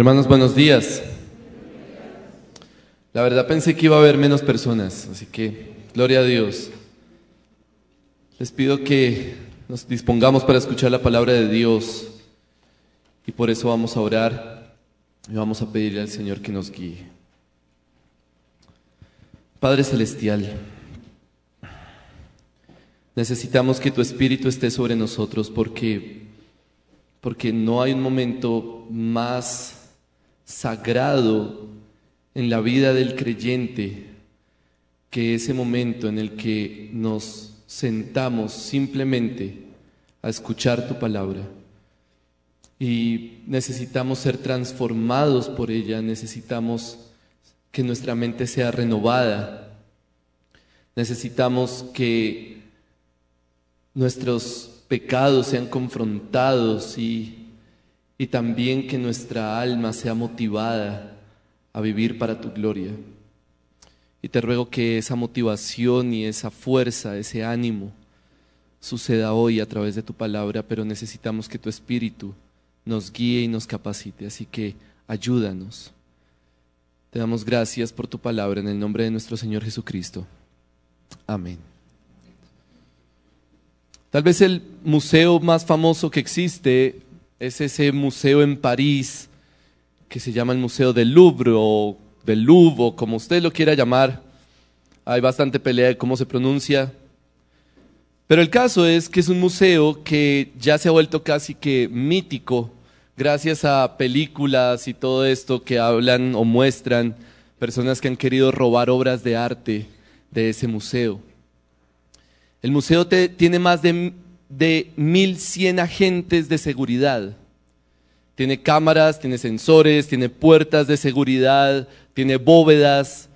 Hermanos, buenos días. La verdad pensé que iba a haber menos personas, así que gloria a Dios. Les pido que nos dispongamos para escuchar la palabra de Dios y por eso vamos a orar y vamos a pedirle al Señor que nos guíe. Padre Celestial, necesitamos que tu Espíritu esté sobre nosotros porque, porque no hay un momento más sagrado en la vida del creyente que ese momento en el que nos sentamos simplemente a escuchar tu palabra. Y necesitamos ser transformados por ella, necesitamos que nuestra mente sea renovada, necesitamos que nuestros pecados sean confrontados y y también que nuestra alma sea motivada a vivir para tu gloria. Y te ruego que esa motivación y esa fuerza, ese ánimo, suceda hoy a través de tu palabra, pero necesitamos que tu Espíritu nos guíe y nos capacite. Así que ayúdanos. Te damos gracias por tu palabra en el nombre de nuestro Señor Jesucristo. Amén. Tal vez el museo más famoso que existe es ese museo en París que se llama el Museo del Louvre o del Louvre, o como usted lo quiera llamar. Hay bastante pelea de cómo se pronuncia. Pero el caso es que es un museo que ya se ha vuelto casi que mítico gracias a películas y todo esto que hablan o muestran personas que han querido robar obras de arte de ese museo. El museo tiene más de de 1100 agentes de seguridad. Tiene cámaras, tiene sensores, tiene puertas de seguridad, tiene bóvedas.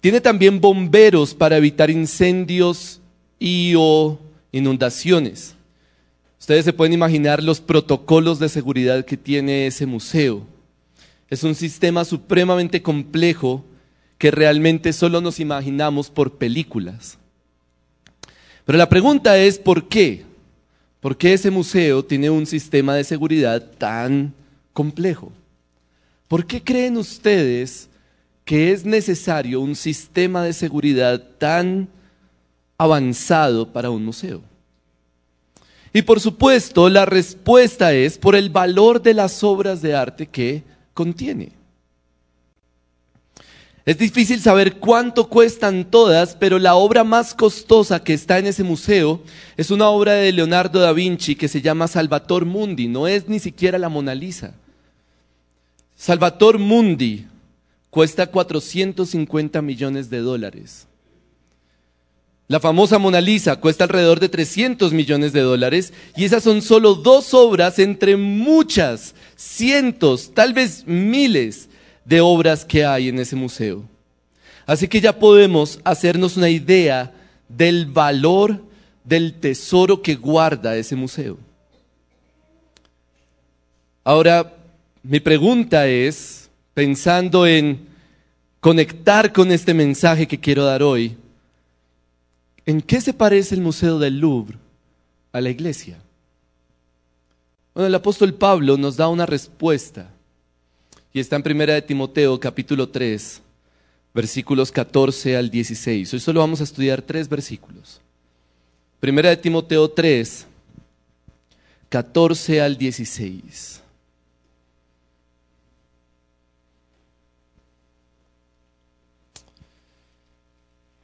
Tiene también bomberos para evitar incendios y o inundaciones. Ustedes se pueden imaginar los protocolos de seguridad que tiene ese museo. Es un sistema supremamente complejo que realmente solo nos imaginamos por películas. Pero la pregunta es, ¿por qué? ¿Por qué ese museo tiene un sistema de seguridad tan complejo? ¿Por qué creen ustedes que es necesario un sistema de seguridad tan avanzado para un museo? Y por supuesto, la respuesta es por el valor de las obras de arte que contiene. Es difícil saber cuánto cuestan todas, pero la obra más costosa que está en ese museo es una obra de Leonardo da Vinci que se llama Salvator Mundi, no es ni siquiera la Mona Lisa. Salvator Mundi cuesta 450 millones de dólares. La famosa Mona Lisa cuesta alrededor de 300 millones de dólares y esas son solo dos obras entre muchas, cientos, tal vez miles de obras que hay en ese museo. Así que ya podemos hacernos una idea del valor del tesoro que guarda ese museo. Ahora, mi pregunta es, pensando en conectar con este mensaje que quiero dar hoy, ¿en qué se parece el Museo del Louvre a la iglesia? Bueno, el apóstol Pablo nos da una respuesta y está en Primera de Timoteo capítulo 3, versículos 14 al 16. Hoy solo vamos a estudiar tres versículos. Primera de Timoteo 3, 14 al 16.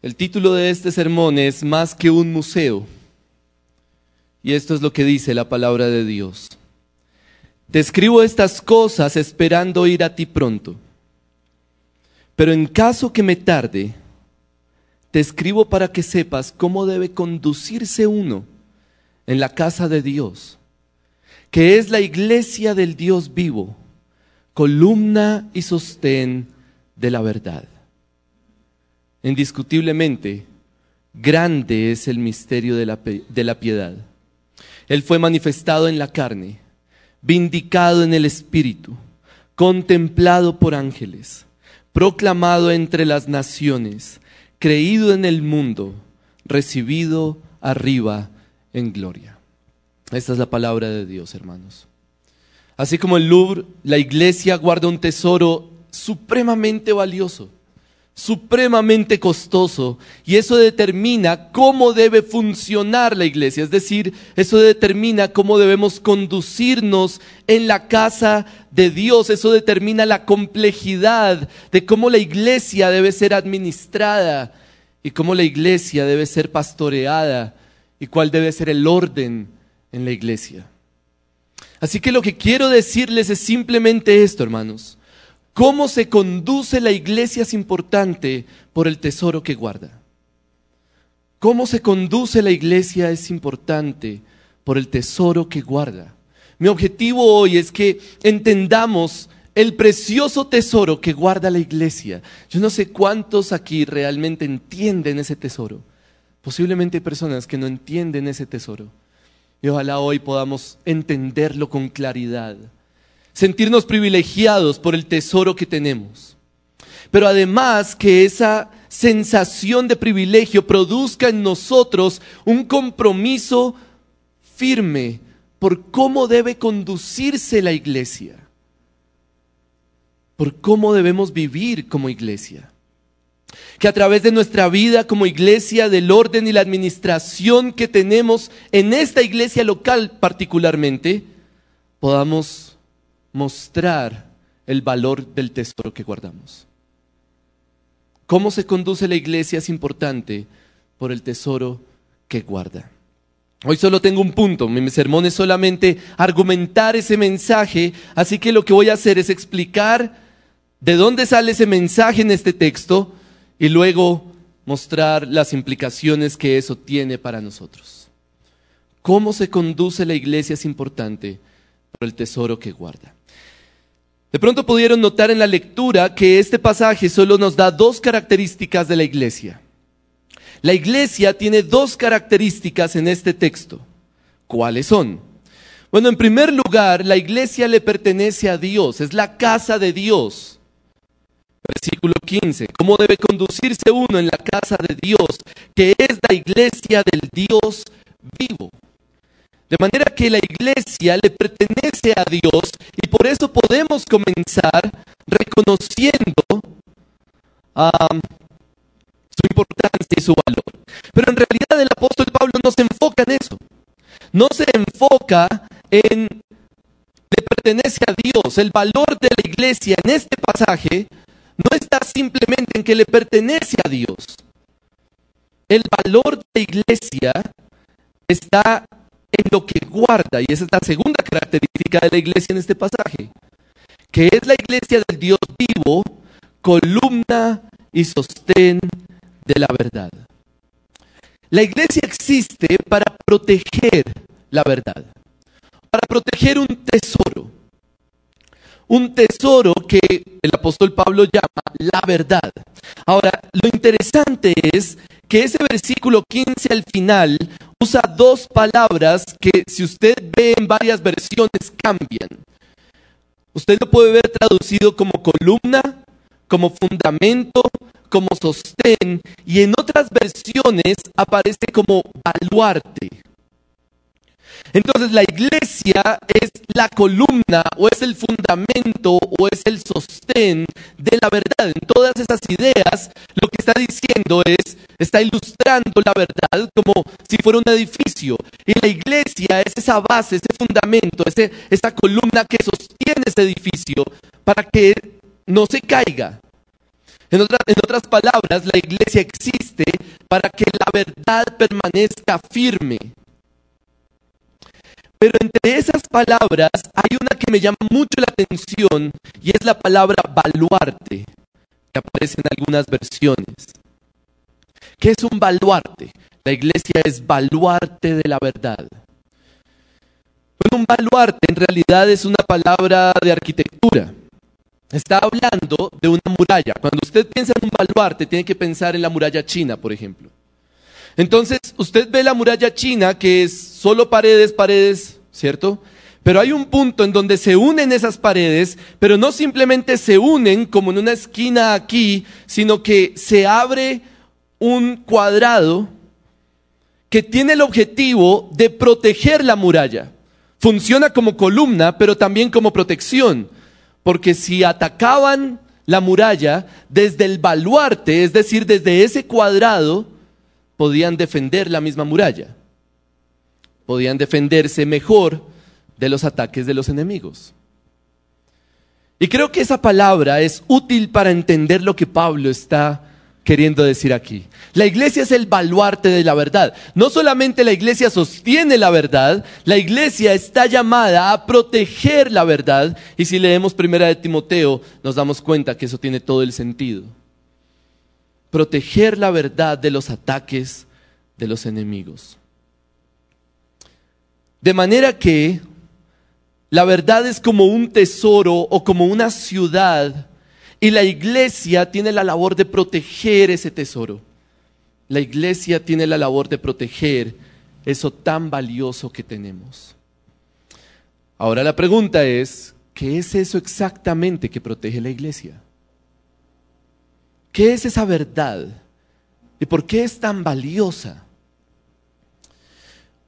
El título de este sermón es Más que un museo. Y esto es lo que dice la palabra de Dios. Te escribo estas cosas esperando ir a ti pronto. Pero en caso que me tarde, te escribo para que sepas cómo debe conducirse uno en la casa de Dios, que es la iglesia del Dios vivo, columna y sostén de la verdad. Indiscutiblemente, grande es el misterio de la, de la piedad. Él fue manifestado en la carne vindicado en el Espíritu, contemplado por ángeles, proclamado entre las naciones, creído en el mundo, recibido arriba en gloria. Esta es la palabra de Dios, hermanos. Así como el Louvre, la iglesia guarda un tesoro supremamente valioso, supremamente costoso, y eso determina cómo debe funcionar la iglesia, es decir, eso determina cómo debemos conducirnos en la casa de Dios, eso determina la complejidad de cómo la iglesia debe ser administrada y cómo la iglesia debe ser pastoreada y cuál debe ser el orden en la iglesia. Así que lo que quiero decirles es simplemente esto, hermanos. Cómo se conduce la iglesia es importante por el tesoro que guarda. Cómo se conduce la iglesia es importante por el tesoro que guarda. Mi objetivo hoy es que entendamos el precioso tesoro que guarda la iglesia. Yo no sé cuántos aquí realmente entienden ese tesoro. Posiblemente hay personas que no entienden ese tesoro. Y ojalá hoy podamos entenderlo con claridad, sentirnos privilegiados por el tesoro que tenemos. Pero además que esa sensación de privilegio produzca en nosotros un compromiso firme por cómo debe conducirse la iglesia, por cómo debemos vivir como iglesia que a través de nuestra vida como iglesia, del orden y la administración que tenemos en esta iglesia local particularmente, podamos mostrar el valor del tesoro que guardamos. Cómo se conduce la iglesia es importante por el tesoro que guarda. Hoy solo tengo un punto, mi sermón es solamente argumentar ese mensaje, así que lo que voy a hacer es explicar de dónde sale ese mensaje en este texto, y luego mostrar las implicaciones que eso tiene para nosotros. Cómo se conduce la iglesia es importante por el tesoro que guarda. De pronto pudieron notar en la lectura que este pasaje solo nos da dos características de la iglesia. La iglesia tiene dos características en este texto. ¿Cuáles son? Bueno, en primer lugar, la iglesia le pertenece a Dios, es la casa de Dios. Versículo 15. ¿Cómo debe conducirse uno en la casa de Dios, que es la iglesia del Dios vivo? De manera que la iglesia le pertenece a Dios y por eso podemos comenzar reconociendo su importancia y su valor. Pero en realidad el apóstol Pablo no se enfoca en eso. No se enfoca en le pertenece a Dios. El valor de la iglesia en este pasaje no está simplemente en que le pertenece a Dios. El valor de la iglesia está en lo que guarda, y esa es la segunda característica de la iglesia en este pasaje, que es la iglesia del Dios vivo, columna y sostén de la verdad. La iglesia existe para proteger la verdad, para proteger un tesoro un tesoro que el apóstol Pablo llama la verdad. Ahora, lo interesante es que ese versículo 15 al final usa dos palabras que si usted ve en varias versiones cambian. Usted lo puede ver traducido como columna, como fundamento, como sostén y en otras versiones aparece como baluarte. Entonces la iglesia es la columna o es el fundamento o es el sostén de la verdad. En todas esas ideas lo que está diciendo es, está ilustrando la verdad como si fuera un edificio. Y la iglesia es esa base, ese fundamento, ese, esa columna que sostiene ese edificio para que no se caiga. En, en otras palabras, la iglesia existe para que la verdad permanezca firme. Pero entre esas palabras hay una que me llama mucho la atención y es la palabra baluarte, que aparece en algunas versiones. ¿Qué es un baluarte? La iglesia es baluarte de la verdad. Bueno, un baluarte en realidad es una palabra de arquitectura. Está hablando de una muralla. Cuando usted piensa en un baluarte, tiene que pensar en la muralla china, por ejemplo. Entonces, usted ve la muralla china que es solo paredes, paredes, ¿cierto? Pero hay un punto en donde se unen esas paredes, pero no simplemente se unen como en una esquina aquí, sino que se abre un cuadrado que tiene el objetivo de proteger la muralla. Funciona como columna, pero también como protección, porque si atacaban la muralla desde el baluarte, es decir, desde ese cuadrado, podían defender la misma muralla. Podían defenderse mejor de los ataques de los enemigos. Y creo que esa palabra es útil para entender lo que Pablo está queriendo decir aquí. La iglesia es el baluarte de la verdad. No solamente la iglesia sostiene la verdad, la iglesia está llamada a proteger la verdad. Y si leemos primera de Timoteo, nos damos cuenta que eso tiene todo el sentido. Proteger la verdad de los ataques de los enemigos. De manera que la verdad es como un tesoro o como una ciudad y la iglesia tiene la labor de proteger ese tesoro. La iglesia tiene la labor de proteger eso tan valioso que tenemos. Ahora la pregunta es, ¿qué es eso exactamente que protege la iglesia? ¿Qué es esa verdad? ¿Y por qué es tan valiosa?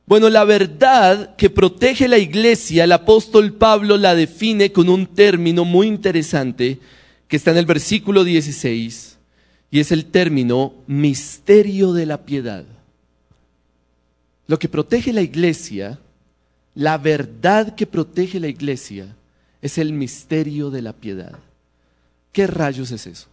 Bueno, la verdad que protege la iglesia, el apóstol Pablo la define con un término muy interesante que está en el versículo 16 y es el término misterio de la piedad. Lo que protege la iglesia, la verdad que protege la iglesia, es el misterio de la piedad. ¿Qué rayos es eso?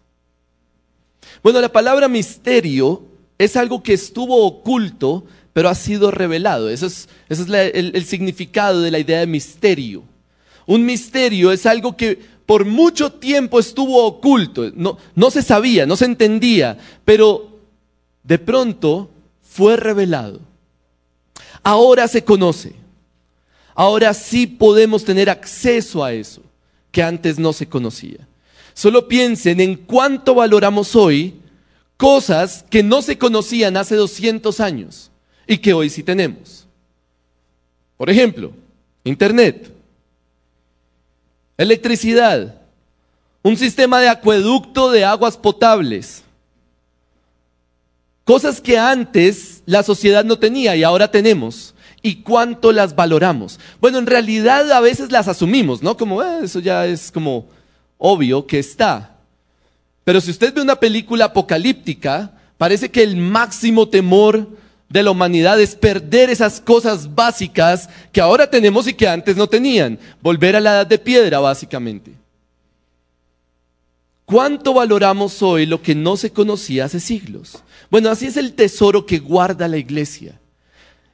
Bueno, la palabra misterio es algo que estuvo oculto pero ha sido revelado. Ese es, es el, significado de la idea de misterio. Un misterio es algo que por mucho tiempo estuvo oculto, no, no se sabía, no se entendía, pero de pronto fue revelado. Ahora se conoce. Ahora sí podemos tener acceso a eso que antes no se conocía. Solo piensen en cuánto valoramos hoy cosas que no se conocían hace 200 años y que hoy sí tenemos. Por ejemplo, Internet, electricidad, un sistema de acueducto de aguas potables, cosas que antes la sociedad no tenía y ahora tenemos. ¿Y cuánto las valoramos? Bueno, en realidad a veces las asumimos, ¿no? Como eh, eso ya es como obvio que está. Pero si usted ve una película apocalíptica, parece que el máximo temor de la humanidad es perder esas cosas básicas que ahora tenemos y que antes no tenían. Volver a la edad de piedra, básicamente. ¿Cuánto valoramos hoy lo que no se conocía hace siglos? Bueno, así es el tesoro que guarda la iglesia.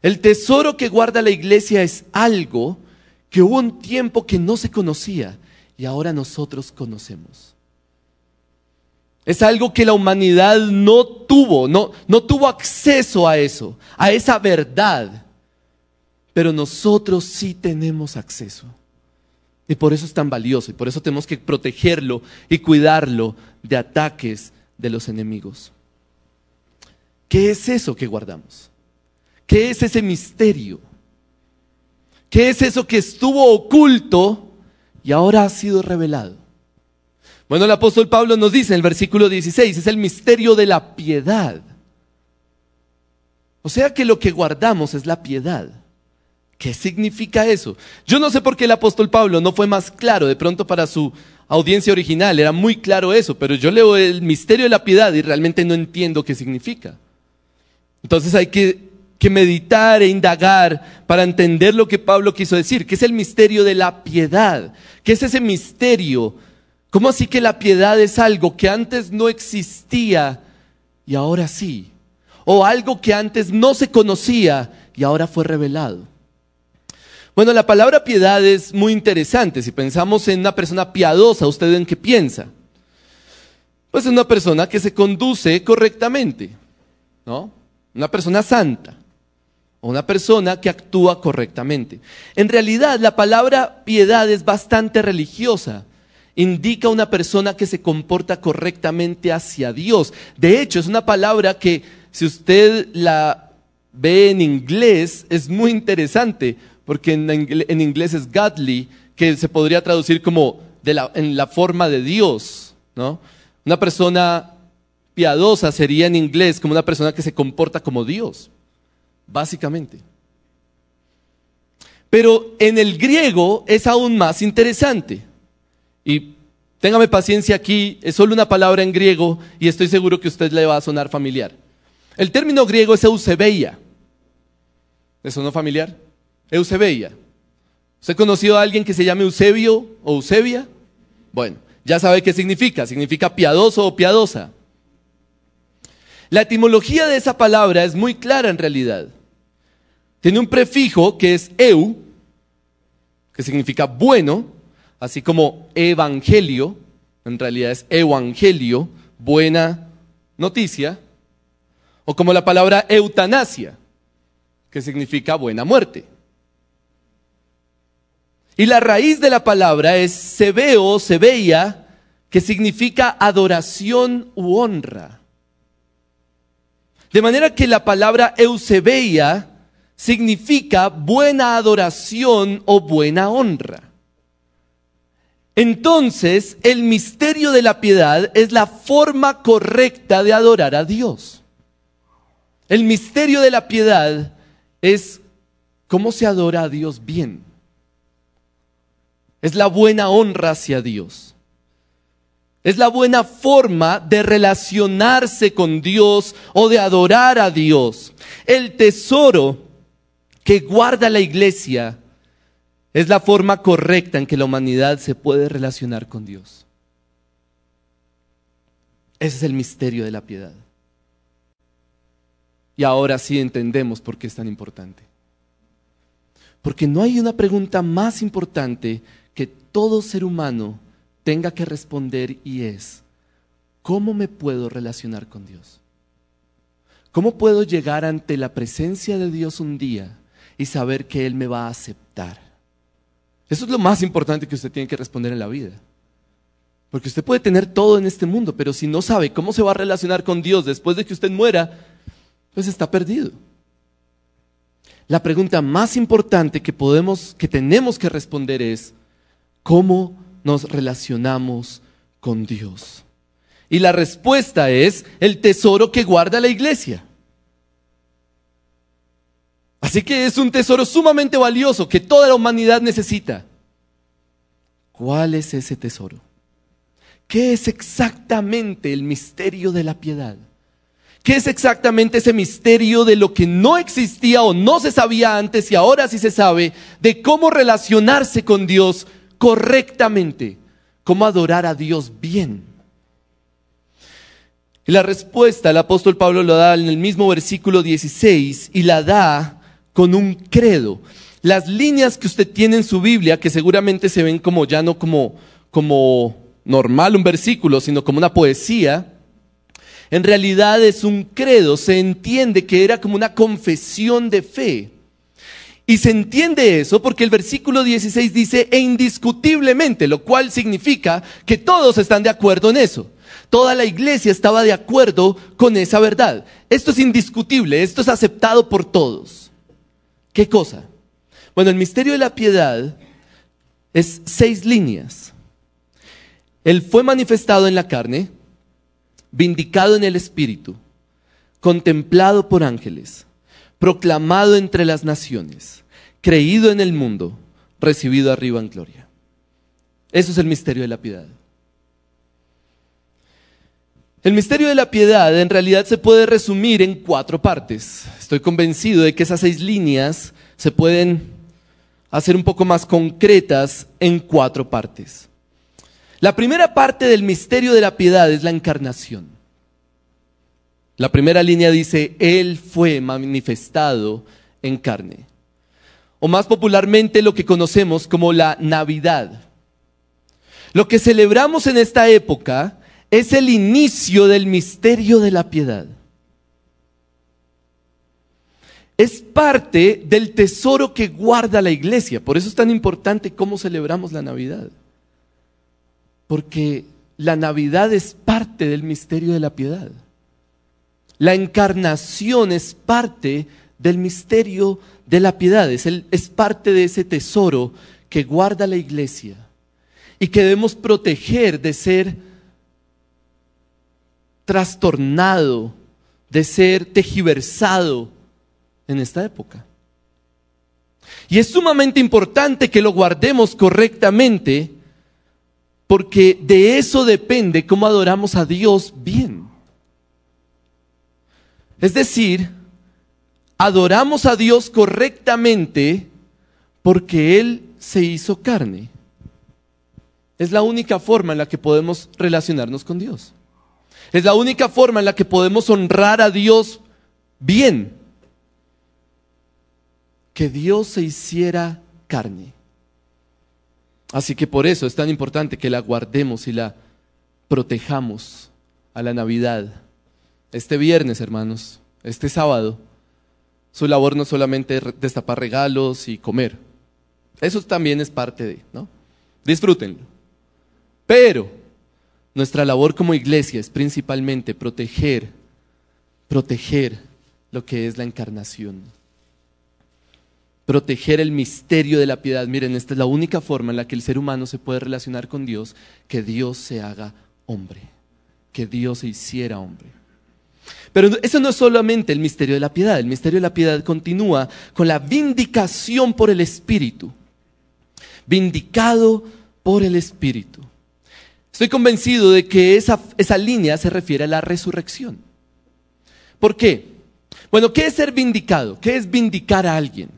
El tesoro que guarda la iglesia es algo que hubo un tiempo que no se conocía y ahora nosotros conocemos. Es algo que la humanidad no tuvo, no, no tuvo acceso a eso, a esa verdad. Pero nosotros sí tenemos acceso. Y por eso es tan valioso, y por eso tenemos que protegerlo y cuidarlo de ataques de los enemigos. ¿Qué es eso que guardamos? ¿Qué es ese misterio? ¿Qué es eso que estuvo oculto y ahora ha sido revelado? Bueno, el apóstol Pablo nos dice en el versículo 16, es el misterio de la piedad. O sea que lo que guardamos es la piedad. ¿Qué significa eso? Yo no sé por qué el apóstol Pablo no fue más claro, de pronto para su audiencia original era muy claro eso, pero yo leo el misterio de la piedad y realmente no entiendo qué significa. Entonces hay que, que meditar e indagar para entender lo que Pablo quiso decir, que es el misterio de la piedad, que es ese misterio ¿Cómo así que la piedad es algo que antes no existía y ahora sí? O algo que antes no se conocía y ahora fue revelado. Bueno, la palabra piedad es muy interesante. Si pensamos en una persona piadosa, ¿usted en qué piensa? Pues es una persona que se conduce correctamente, ¿no? Una persona santa una persona que actúa correctamente. En realidad, la palabra piedad es bastante religiosa indica una persona que se comporta correctamente hacia Dios. De hecho, es una palabra que si usted la ve en inglés es muy interesante, porque en, inglés es godly, que se podría traducir como en la forma de Dios. ¿no? Una persona piadosa sería en inglés como una persona que se comporta como Dios, básicamente. Pero en el griego es aún más interesante. Y téngame paciencia aquí, es solo una palabra en griego y estoy seguro que a usted le va a sonar familiar. El término griego es eusebeia. ¿Le sonó familiar? Eusebeia. ¿Usted ha conocido a alguien que se llame Eusebio o Eusebia? Bueno, ya sabe qué significa. Significa piadoso o piadosa. La etimología de esa palabra es muy clara en realidad. Tiene un prefijo que es eu, que significa bueno, así como evangelio, en realidad es evangelio, buena noticia, o como la palabra eutanasia, que significa buena muerte. Y la raíz de la palabra es sebeo, sebeia, que significa adoración u honra. De manera que la palabra eusebeia significa buena adoración o buena honra. Entonces, el misterio de la piedad es la forma correcta de adorar a Dios. El misterio de la piedad es cómo se adora a Dios bien. Es la buena honra hacia Dios. Es la buena forma de relacionarse con Dios o de adorar a Dios. El tesoro que guarda la iglesia es la forma correcta en que la humanidad se puede relacionar con Dios. Ese es el misterio de la piedad. Y ahora sí entendemos por qué es tan importante. Porque no hay una pregunta más importante que todo ser humano tenga que responder y es, ¿cómo me puedo relacionar con Dios? ¿Cómo puedo llegar ante la presencia de Dios un día y saber que Él me va a aceptar? Eso es lo más importante que usted tiene que responder en la vida. Porque usted puede tener todo en este mundo, pero si no sabe cómo se va a relacionar con Dios después de que usted muera, pues está perdido. La pregunta más importante que podemos que tenemos que responder es ¿cómo nos relacionamos con Dios? Y la respuesta es el tesoro que guarda la iglesia. Así que es un tesoro sumamente valioso que toda la humanidad necesita. ¿Cuál es ese tesoro? ¿Qué es exactamente el misterio de la piedad? ¿Qué es exactamente ese misterio de lo que no existía o no se sabía antes y ahora sí se sabe de cómo relacionarse con Dios correctamente? ¿Cómo adorar a Dios bien? Y la respuesta el apóstol Pablo lo da en el mismo versículo 16 y la da con un credo. Las líneas que usted tiene en su Biblia, que seguramente se ven como ya no como, como normal un versículo, sino como una poesía, en realidad es un credo, se entiende que era como una confesión de fe. Y se entiende eso porque el versículo 16 dice, e indiscutiblemente, lo cual significa que todos están de acuerdo en eso. Toda la iglesia estaba de acuerdo con esa verdad. Esto es indiscutible, esto es aceptado por todos. ¿Qué cosa? Bueno, el misterio de la piedad es seis líneas. Él fue manifestado en la carne, vindicado en el espíritu, contemplado por ángeles, proclamado entre las naciones, creído en el mundo, recibido arriba en gloria. Eso es el misterio de la piedad. El misterio de la piedad en realidad se puede resumir en cuatro partes. Estoy convencido de que esas seis líneas se pueden hacer un poco más concretas en cuatro partes. La primera parte del misterio de la piedad es la encarnación. La primera línea dice, Él fue manifestado en carne. O más popularmente lo que conocemos como la Navidad. Lo que celebramos en esta época es el inicio del misterio de la piedad. Es parte del tesoro que guarda la iglesia. Por eso es tan importante cómo celebramos la Navidad. Porque la Navidad es parte del misterio de la piedad. La encarnación es parte del misterio de la piedad. Es, parte de ese tesoro que guarda la iglesia y que debemos proteger de ser trastornado, de ser tejiversado en esta época. Y es sumamente importante que lo guardemos correctamente porque de eso depende cómo adoramos a Dios bien. Es decir, adoramos a Dios correctamente porque Él se hizo carne. Es la única forma en la que podemos relacionarnos con Dios. Es la única forma en la que podemos honrar a Dios bien. Que Dios se hiciera carne. Así que por eso es tan importante que la guardemos y la protejamos a la Navidad. Este viernes, hermanos, este sábado, su labor no solamente es destapar regalos y comer. Eso también es parte de, ¿no? Disfrútenlo. Pero nuestra labor como iglesia es principalmente proteger, proteger lo que es la encarnación. Proteger el misterio de la piedad. Miren, esta es la única forma en la que el ser humano se puede relacionar con Dios, que Dios se haga hombre, que Dios se hiciera hombre. Pero eso no es solamente el misterio de la piedad, el misterio de la piedad continúa con la vindicación por el Espíritu. Vindicado por el Espíritu. Estoy convencido de que esa, esa línea se refiere a la resurrección. ¿Por qué? Bueno, ¿qué es ser vindicado? ¿Qué es vindicar a alguien?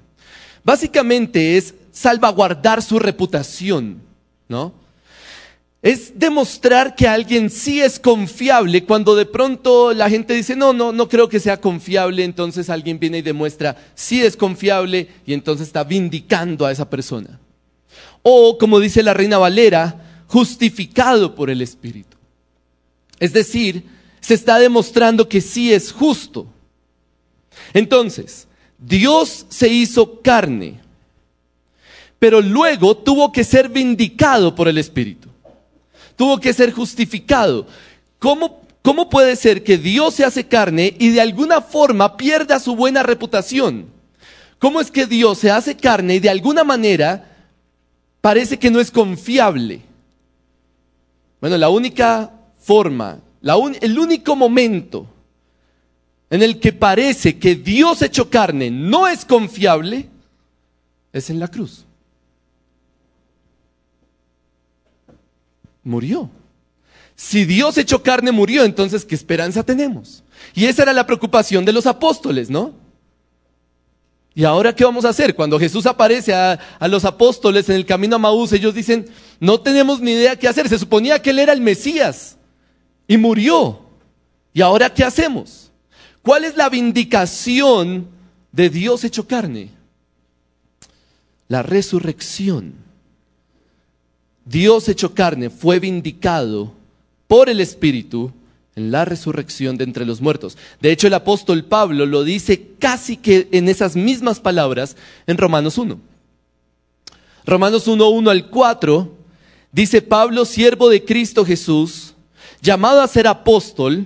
Básicamente es salvaguardar su reputación, ¿no? Es demostrar que alguien sí es confiable cuando de pronto la gente dice, no, no, no creo que sea confiable, entonces alguien viene y demuestra, sí es confiable y entonces está vindicando a esa persona. O, como dice la reina Valera, justificado por el Espíritu. Es decir, se está demostrando que sí es justo. Entonces, Dios se hizo carne, pero luego tuvo que ser vindicado por el Espíritu tuvo que ser justificado. ¿Cómo, ¿Cómo puede ser que Dios se hace carne y de alguna forma pierda su buena reputación? ¿Cómo es que Dios se hace carne y de alguna manera parece que no es confiable? Bueno, la única forma, el único momento en el que parece que Dios hecho carne no es confiable es en la cruz. Murió. Si Dios hecho carne murió, entonces ¿qué esperanza tenemos? Y esa era la preocupación de los apóstoles, ¿no? ¿Y ahora qué vamos a hacer? Cuando Jesús aparece a, los apóstoles en el camino a Maús, ellos dicen, no tenemos ni idea qué hacer. Se suponía que él era el Mesías y murió. ¿Y ahora qué hacemos? ¿Cuál es la vindicación de Dios hecho carne? La resurrección. Dios hecho carne fue vindicado por el Espíritu en la resurrección de entre los muertos. De hecho, el apóstol Pablo lo dice casi que en esas mismas palabras en Romanos 1. Romanos 1, 1 al 4, dice Pablo, siervo de Cristo Jesús, llamado a ser apóstol,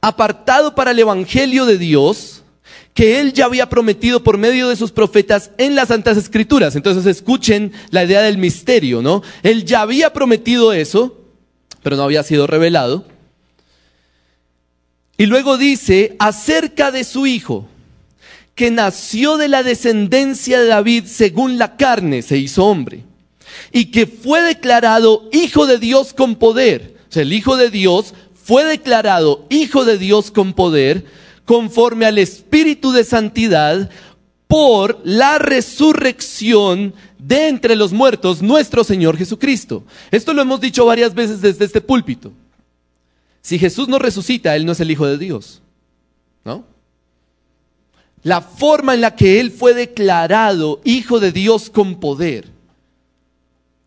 apartado para el Evangelio de Dios, que él ya había prometido por medio de sus profetas en las Santas Escrituras. Entonces escuchen la idea del misterio, ¿no? Él ya había prometido eso, pero no había sido revelado. Y luego dice acerca de su hijo, que nació de la descendencia de David según la carne, se hizo hombre, y que fue declarado hijo de Dios con poder. O sea, el hijo de Dios fue declarado hijo de Dios con poder conforme al Espíritu de Santidad por la resurrección de entre los muertos, nuestro Señor Jesucristo. Esto lo hemos dicho varias veces desde este púlpito. Si Jesús no resucita, Él no es el Hijo de Dios. ¿No? La forma en la que Él fue declarado Hijo de Dios con poder,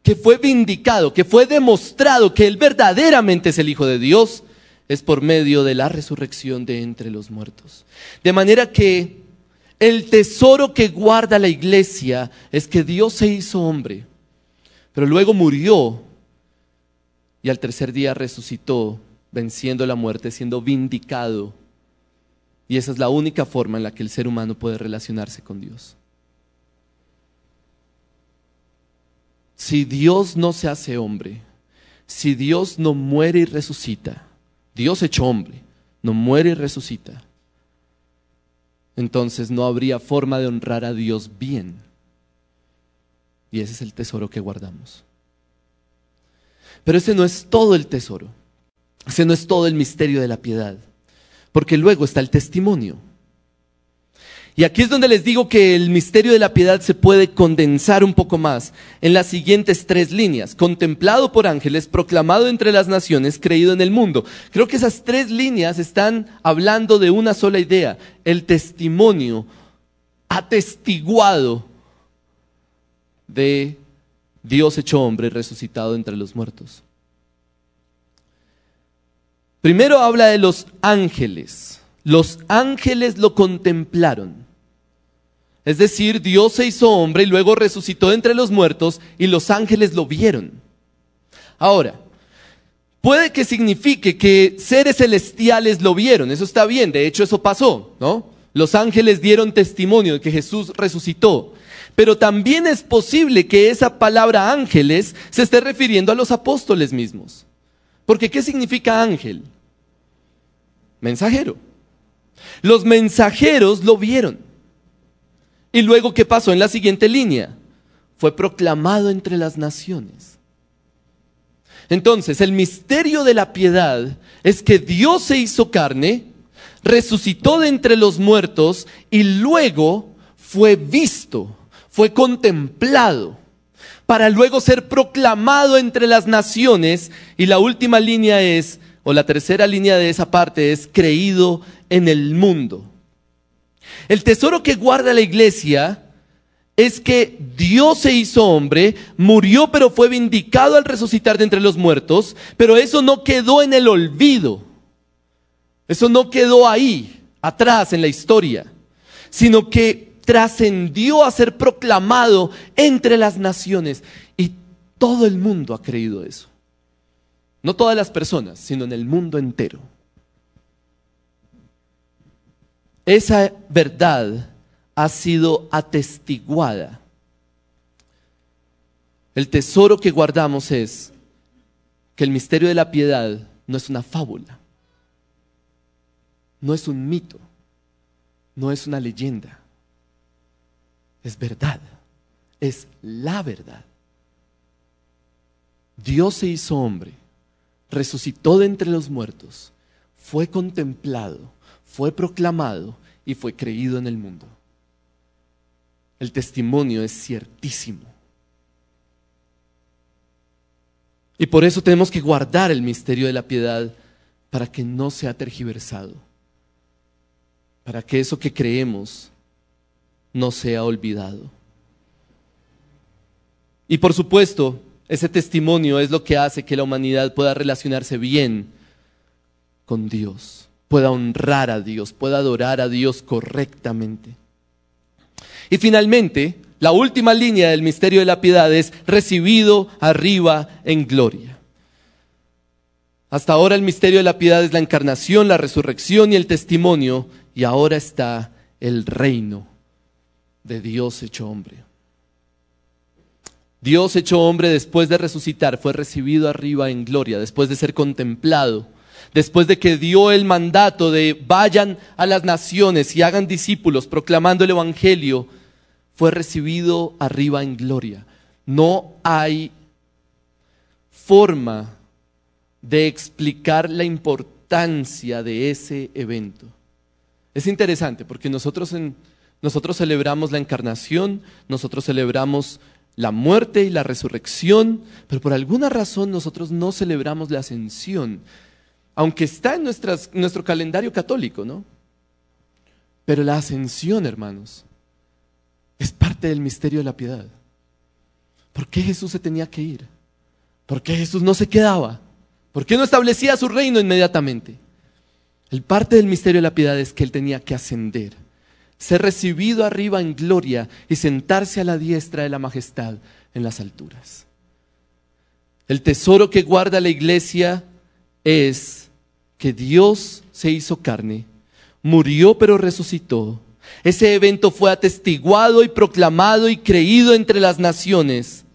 que fue vindicado, que fue demostrado que Él verdaderamente es el Hijo de Dios, es por medio de la resurrección de entre los muertos. De manera que el tesoro que guarda la iglesia es que Dios se hizo hombre, pero luego murió y al tercer día resucitó, venciendo la muerte, siendo vindicado. Y esa es la única forma en la que el ser humano puede relacionarse con Dios. Si Dios no se hace hombre, si Dios no muere y resucita, Dios hecho hombre, no muere y resucita, entonces no habría forma de honrar a Dios bien. Y ese es el tesoro que guardamos. Pero ese no es todo el tesoro. Ese no es todo el misterio de la piedad. Porque luego está el testimonio. Y aquí es donde les digo que el misterio de la piedad se puede condensar un poco más en las siguientes tres líneas. Contemplado por ángeles, proclamado entre las naciones, creído en el mundo. Creo que esas tres líneas están hablando de una sola idea, el testimonio atestiguado de Dios hecho hombre resucitado entre los muertos. Primero habla de los ángeles. Los ángeles lo contemplaron. Es decir, Dios se hizo hombre y luego resucitó entre los muertos y los ángeles lo vieron. Ahora, puede que signifique que seres celestiales lo vieron, eso está bien, de hecho eso pasó, ¿no? Los ángeles dieron testimonio de que Jesús resucitó. Pero también es posible que esa palabra ángeles se esté refiriendo a los apóstoles mismos. Porque ¿qué significa ángel? Mensajero. Los mensajeros lo vieron. Y luego, ¿qué pasó en la siguiente línea? Fue proclamado entre las naciones. Entonces, el misterio de la piedad es que Dios se hizo carne, resucitó de entre los muertos y luego fue visto, fue contemplado, para luego ser proclamado entre las naciones. Y la última línea es, o la tercera línea de esa parte es, creído en el mundo. El tesoro que guarda la iglesia es que Dios se hizo hombre, murió pero fue vindicado al resucitar de entre los muertos, pero eso no quedó en el olvido. Eso no quedó ahí, atrás en la historia, sino que trascendió a ser proclamado entre las naciones y todo el mundo ha creído eso. No todas las personas, sino en el mundo entero. Esa verdad ha sido atestiguada. El tesoro que guardamos es que el misterio de la piedad no es una fábula, no es un mito, no es una leyenda, es verdad, es la verdad. Dios se hizo hombre, resucitó de entre los muertos, fue contemplado fue proclamado y fue creído en el mundo. El testimonio es ciertísimo. Y por eso tenemos que guardar el misterio de la piedad para que no sea tergiversado, para que eso que creemos no sea olvidado. Y por supuesto, ese testimonio es lo que hace que la humanidad pueda relacionarse bien con Dios pueda honrar a Dios, pueda adorar a Dios correctamente. Y finalmente, la última línea del misterio de la piedad es recibido arriba en gloria. Hasta ahora el misterio de la piedad es la encarnación, la resurrección y el testimonio, y ahora está el reino de Dios hecho hombre. Dios hecho hombre después de resucitar fue recibido arriba en gloria, después de ser contemplado después de que dio el mandato de vayan a las naciones y hagan discípulos proclamando el Evangelio, fue recibido arriba en gloria. No hay forma de explicar la importancia de ese evento. Es interesante porque nosotros, nosotros celebramos la encarnación, nosotros celebramos la muerte y la resurrección, pero por alguna razón nosotros no celebramos la ascensión aunque está en nuestro calendario católico, ¿no? Pero la ascensión, hermanos, es parte del misterio de la piedad. ¿Por qué Jesús se tenía que ir? ¿Por qué Jesús no se quedaba? ¿Por qué no establecía su reino inmediatamente? El parte del misterio de la piedad es que él tenía que ascender, ser recibido arriba en gloria y sentarse a la diestra de la majestad en las alturas. El tesoro que guarda la iglesia es que Dios se hizo carne, murió pero resucitó. Ese evento fue atestiguado y proclamado y creído entre las naciones.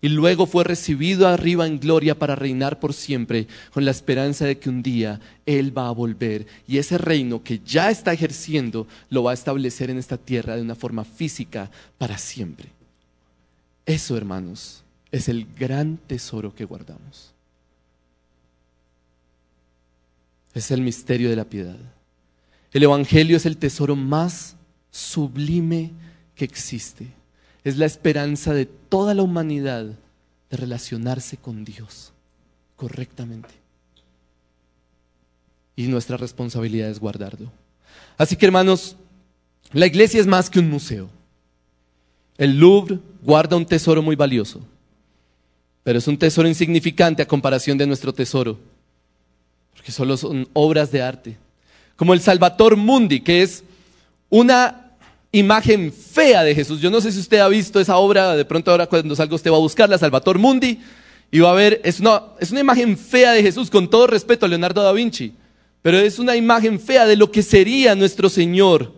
Y luego fue recibido arriba en gloria para reinar por siempre, con la esperanza de que un día Él va a volver. Y ese reino que ya está ejerciendo lo va a establecer en esta tierra de una forma física para siempre. Eso, hermanos, es el gran tesoro que guardamos. Es el misterio de la piedad. El Evangelio es el tesoro más sublime que existe. Es la esperanza de toda la humanidad de relacionarse con Dios correctamente. Y nuestra responsabilidad es guardarlo. Así que hermanos, la iglesia es más que un museo. El Louvre guarda un tesoro muy valioso, pero es un tesoro insignificante a comparación de nuestro tesoro, porque solo son obras de arte. Como el Salvator Mundi, que es una imagen fea de Jesús. Yo no sé si usted ha visto esa obra, de pronto ahora cuando salga usted va a buscarla, Salvator Mundi, y va a ver, es una, es una imagen fea de Jesús, con todo respeto a Leonardo da Vinci, pero es una imagen fea de lo que sería nuestro Señor.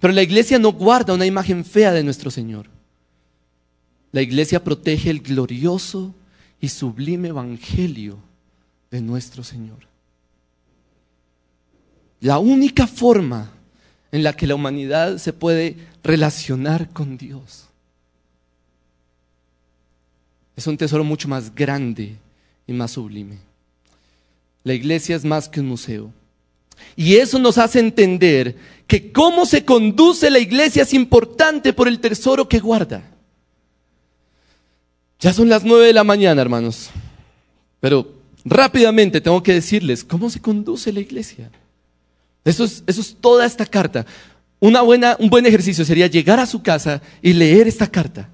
Pero la iglesia no guarda una imagen fea de nuestro Señor. La iglesia protege el glorioso y sublime evangelio de nuestro Señor. La única forma en la que la humanidad se puede relacionar con Dios es un tesoro mucho más grande y más sublime. La iglesia es más que un museo. Y eso nos hace entender que cómo se conduce la iglesia es importante por el tesoro que guarda. Ya son las nueve de la mañana, hermanos. Pero rápidamente tengo que decirles cómo se conduce la iglesia. Eso es, eso es toda esta carta. Una buena, un buen ejercicio sería llegar a su casa y leer esta carta.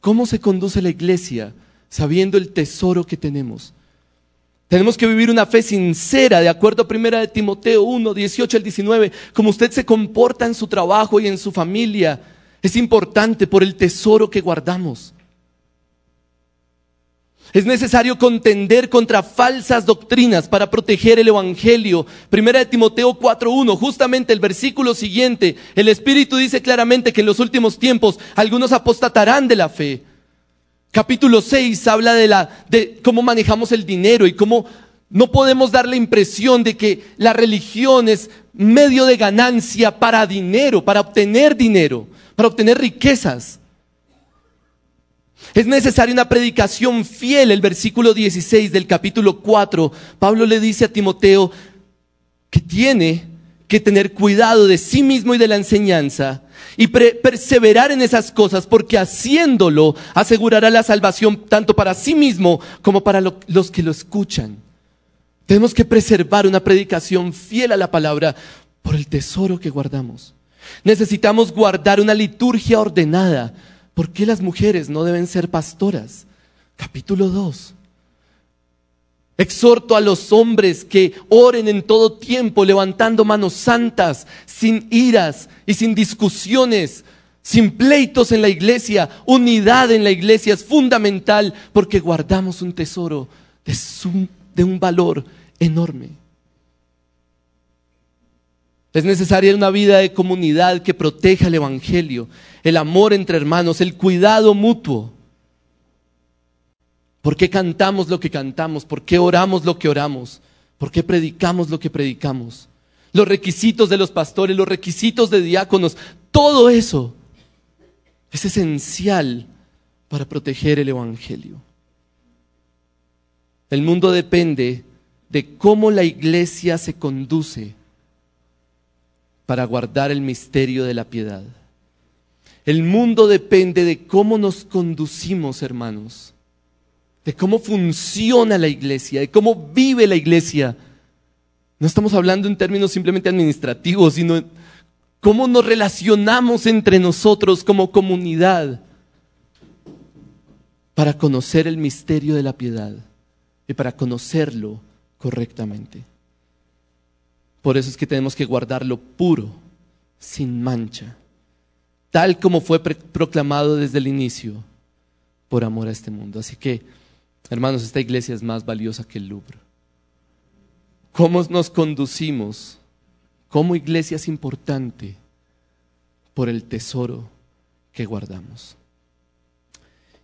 ¿Cómo se conduce la iglesia sabiendo el tesoro que tenemos? Tenemos que vivir una fe sincera, de acuerdo a primera de Timoteo 1, 18 al 19, como usted se comporta en su trabajo y en su familia. Es importante por el tesoro que guardamos. Es necesario contender contra falsas doctrinas para proteger el Evangelio. Primera de Timoteo 4.1, justamente el versículo siguiente, el Espíritu dice claramente que en los últimos tiempos algunos apostatarán de la fe. Capítulo 6 habla de, la, de cómo manejamos el dinero y cómo no podemos dar la impresión de que la religión es medio de ganancia para dinero, para obtener dinero, para obtener riquezas. Es necesaria una predicación fiel. El versículo 16 del capítulo 4, Pablo le dice a Timoteo que tiene que tener cuidado de sí mismo y de la enseñanza y perseverar en esas cosas porque haciéndolo asegurará la salvación tanto para sí mismo como para los que lo escuchan. Tenemos que preservar una predicación fiel a la palabra por el tesoro que guardamos. Necesitamos guardar una liturgia ordenada ¿Por qué las mujeres no deben ser pastoras? Capítulo 2. Exhorto a los hombres que oren en todo tiempo, levantando manos santas, sin iras y sin discusiones, sin pleitos en la iglesia. Unidad en la iglesia es fundamental porque guardamos un tesoro de, de un valor enorme. Es necesaria una vida de comunidad que proteja el Evangelio, el amor entre hermanos, el cuidado mutuo. ¿Por qué cantamos lo que cantamos? ¿Por qué oramos lo que oramos? ¿Por qué predicamos lo que predicamos? Los requisitos de los pastores, los requisitos de diáconos, todo eso es esencial para proteger el Evangelio. El mundo depende de cómo la iglesia se conduce para guardar el misterio de la piedad. El mundo depende de cómo nos conducimos, hermanos, de cómo funciona la iglesia, de cómo vive la iglesia. No estamos hablando en términos simplemente administrativos, sino cómo nos relacionamos entre nosotros como comunidad para conocer el misterio de la piedad y para conocerlo correctamente. Por eso es que tenemos que guardarlo puro, sin mancha, tal como fue proclamado desde el inicio, por amor a este mundo. Así que, hermanos, esta iglesia es más valiosa que el Louvre. ¿Cómo nos conducimos como iglesia es importante por el tesoro que guardamos?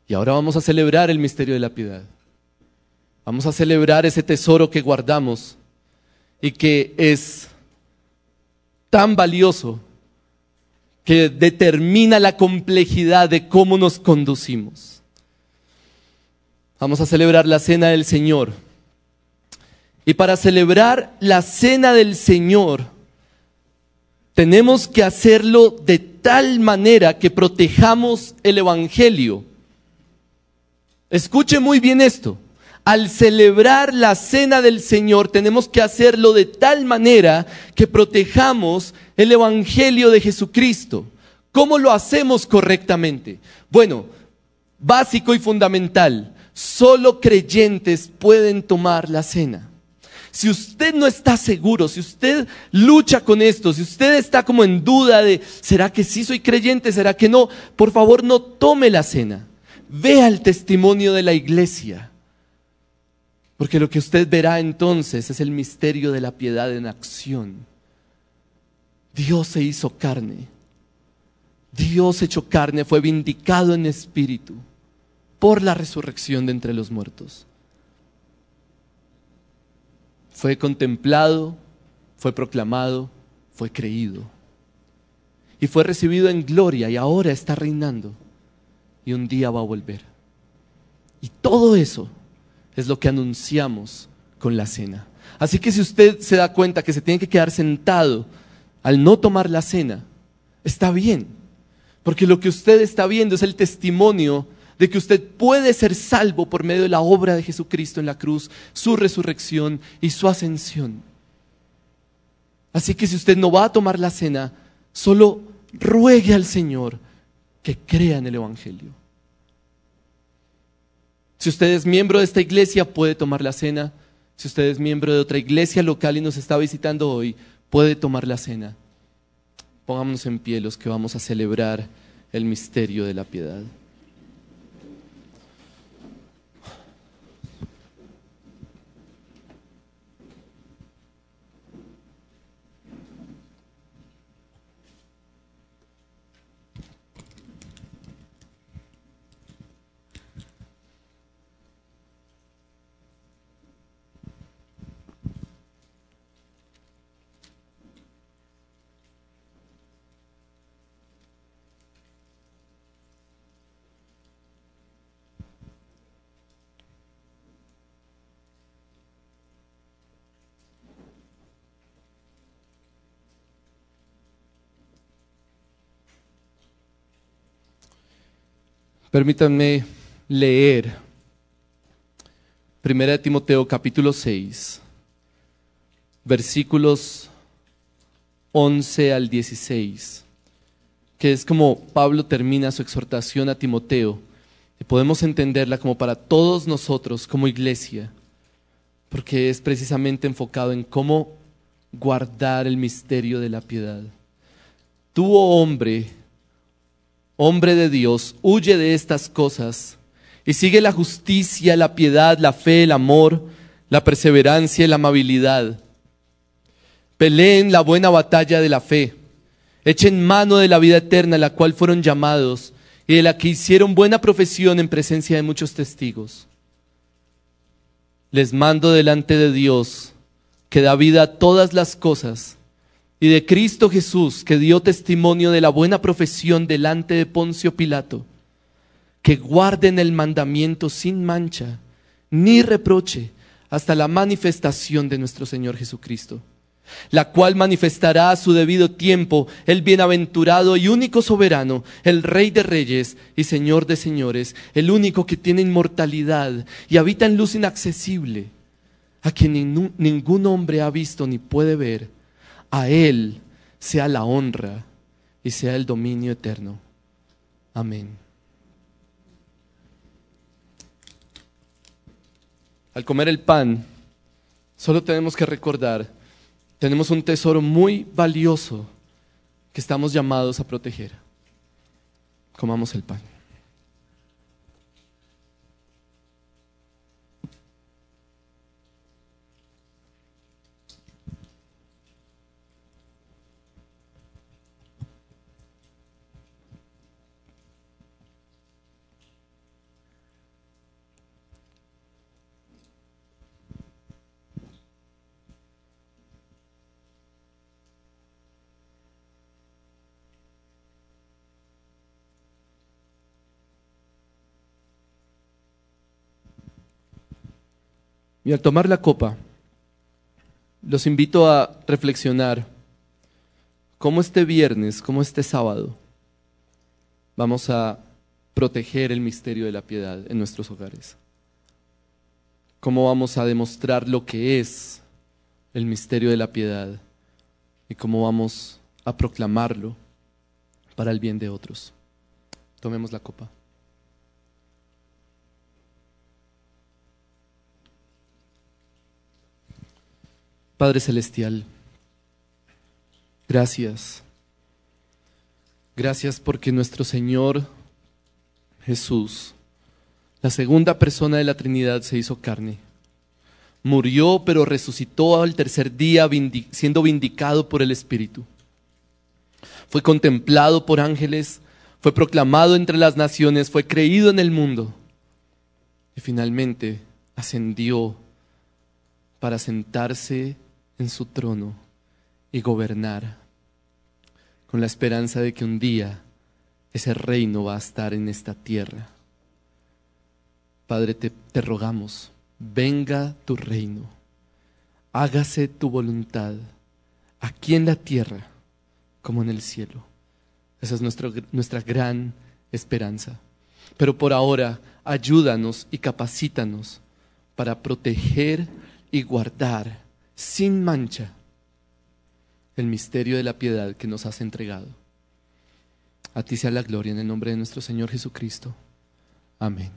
Y ahora vamos a celebrar el misterio de la piedad. Vamos a celebrar ese tesoro que guardamos y que es tan valioso que determina la complejidad de cómo nos conducimos. Vamos a celebrar la cena del Señor. Y para celebrar la cena del Señor, tenemos que hacerlo de tal manera que protejamos el Evangelio. Escuche muy bien esto. Al celebrar la cena del Señor tenemos que hacerlo de tal manera que protejamos el Evangelio de Jesucristo. ¿Cómo lo hacemos correctamente? Bueno, básico y fundamental, solo creyentes pueden tomar la cena. Si usted no está seguro, si usted lucha con esto, si usted está como en duda de, ¿será que sí soy creyente? ¿Será que no? Por favor, no tome la cena. Vea el testimonio de la iglesia. Porque lo que usted verá entonces es el misterio de la piedad en acción. Dios se hizo carne. Dios hecho carne fue vindicado en espíritu por la resurrección de entre los muertos fue contemplado, fue proclamado, fue creído. Y fue recibido en gloria y ahora está reinando. Y un día va a volver. Y todo eso es lo que anunciamos con la cena. Así que si usted se da cuenta que se tiene que quedar sentado al no tomar la cena, está bien. Porque lo que usted está viendo es el testimonio de que usted puede ser salvo por medio de la obra de Jesucristo en la cruz, su resurrección y su ascensión. Así que si usted no va a tomar la cena, solo ruegue al Señor que crea en el Evangelio. Si usted es miembro de esta iglesia, puede tomar la cena. Si usted es miembro de otra iglesia local y nos está visitando hoy, puede tomar la cena. Pongámonos en pie los que vamos a celebrar el misterio de la piedad. Permítanme leer 1 Timoteo capítulo 6, versículos 11 al 16, que es como Pablo termina su exhortación a Timoteo. Y podemos entenderla como para todos nosotros como iglesia, porque es precisamente enfocado en cómo guardar el misterio de la piedad. Tú, oh hombre, hombre de Dios, huye de estas cosas y sigue la justicia, la piedad, la fe, el amor, la perseverancia y la amabilidad. Peleen la buena batalla de la fe. Echen mano de la vida eterna a la cual fueron llamados y de la que hicieron buena profesión en presencia de muchos testigos. Les mando delante de Dios, que da vida a todas las cosas, y de Cristo Jesús, que dio testimonio de la buena profesión delante de Poncio Pilato, que guarden el mandamiento sin mancha ni reproche hasta la manifestación de nuestro Señor Jesucristo, la cual manifestará a su debido tiempo el bienaventurado y único soberano, el Rey de Reyes y Señor de Señores, el único que tiene inmortalidad y habita en luz inaccesible, a quien ningún hombre ha visto ni puede ver a Él sea la honra y sea el dominio eterno. Amén. Al comer el pan, solo tenemos que recordar, tenemos un tesoro muy valioso que estamos llamados a proteger. Comamos el pan. Y al tomar la copa, los invito a reflexionar cómo este viernes, cómo este sábado, vamos a proteger el misterio de la piedad en nuestros hogares. Cómo vamos a demostrar lo que es el misterio de la piedad y cómo vamos a proclamarlo para el bien de otros. Tomemos la copa. Padre Celestial, gracias. Gracias porque nuestro Señor Jesús, la segunda persona de la Trinidad, se hizo carne. Murió, pero resucitó al tercer día siendo vindicado por el Espíritu. Fue contemplado por ángeles, fue proclamado entre las naciones, fue creído en el mundo y finalmente ascendió para sentarse en su trono y gobernar, con la esperanza de que un día ese reino va a estar en esta tierra. Padre, te, te rogamos, venga tu reino, hágase tu voluntad, aquí en la tierra como en el cielo. Esa es nuestra, nuestra gran esperanza. Pero por ahora, ayúdanos y capacítanos para proteger y guardar sin mancha el misterio de la piedad que nos has entregado. A ti sea la gloria en el nombre de nuestro Señor Jesucristo. Amén.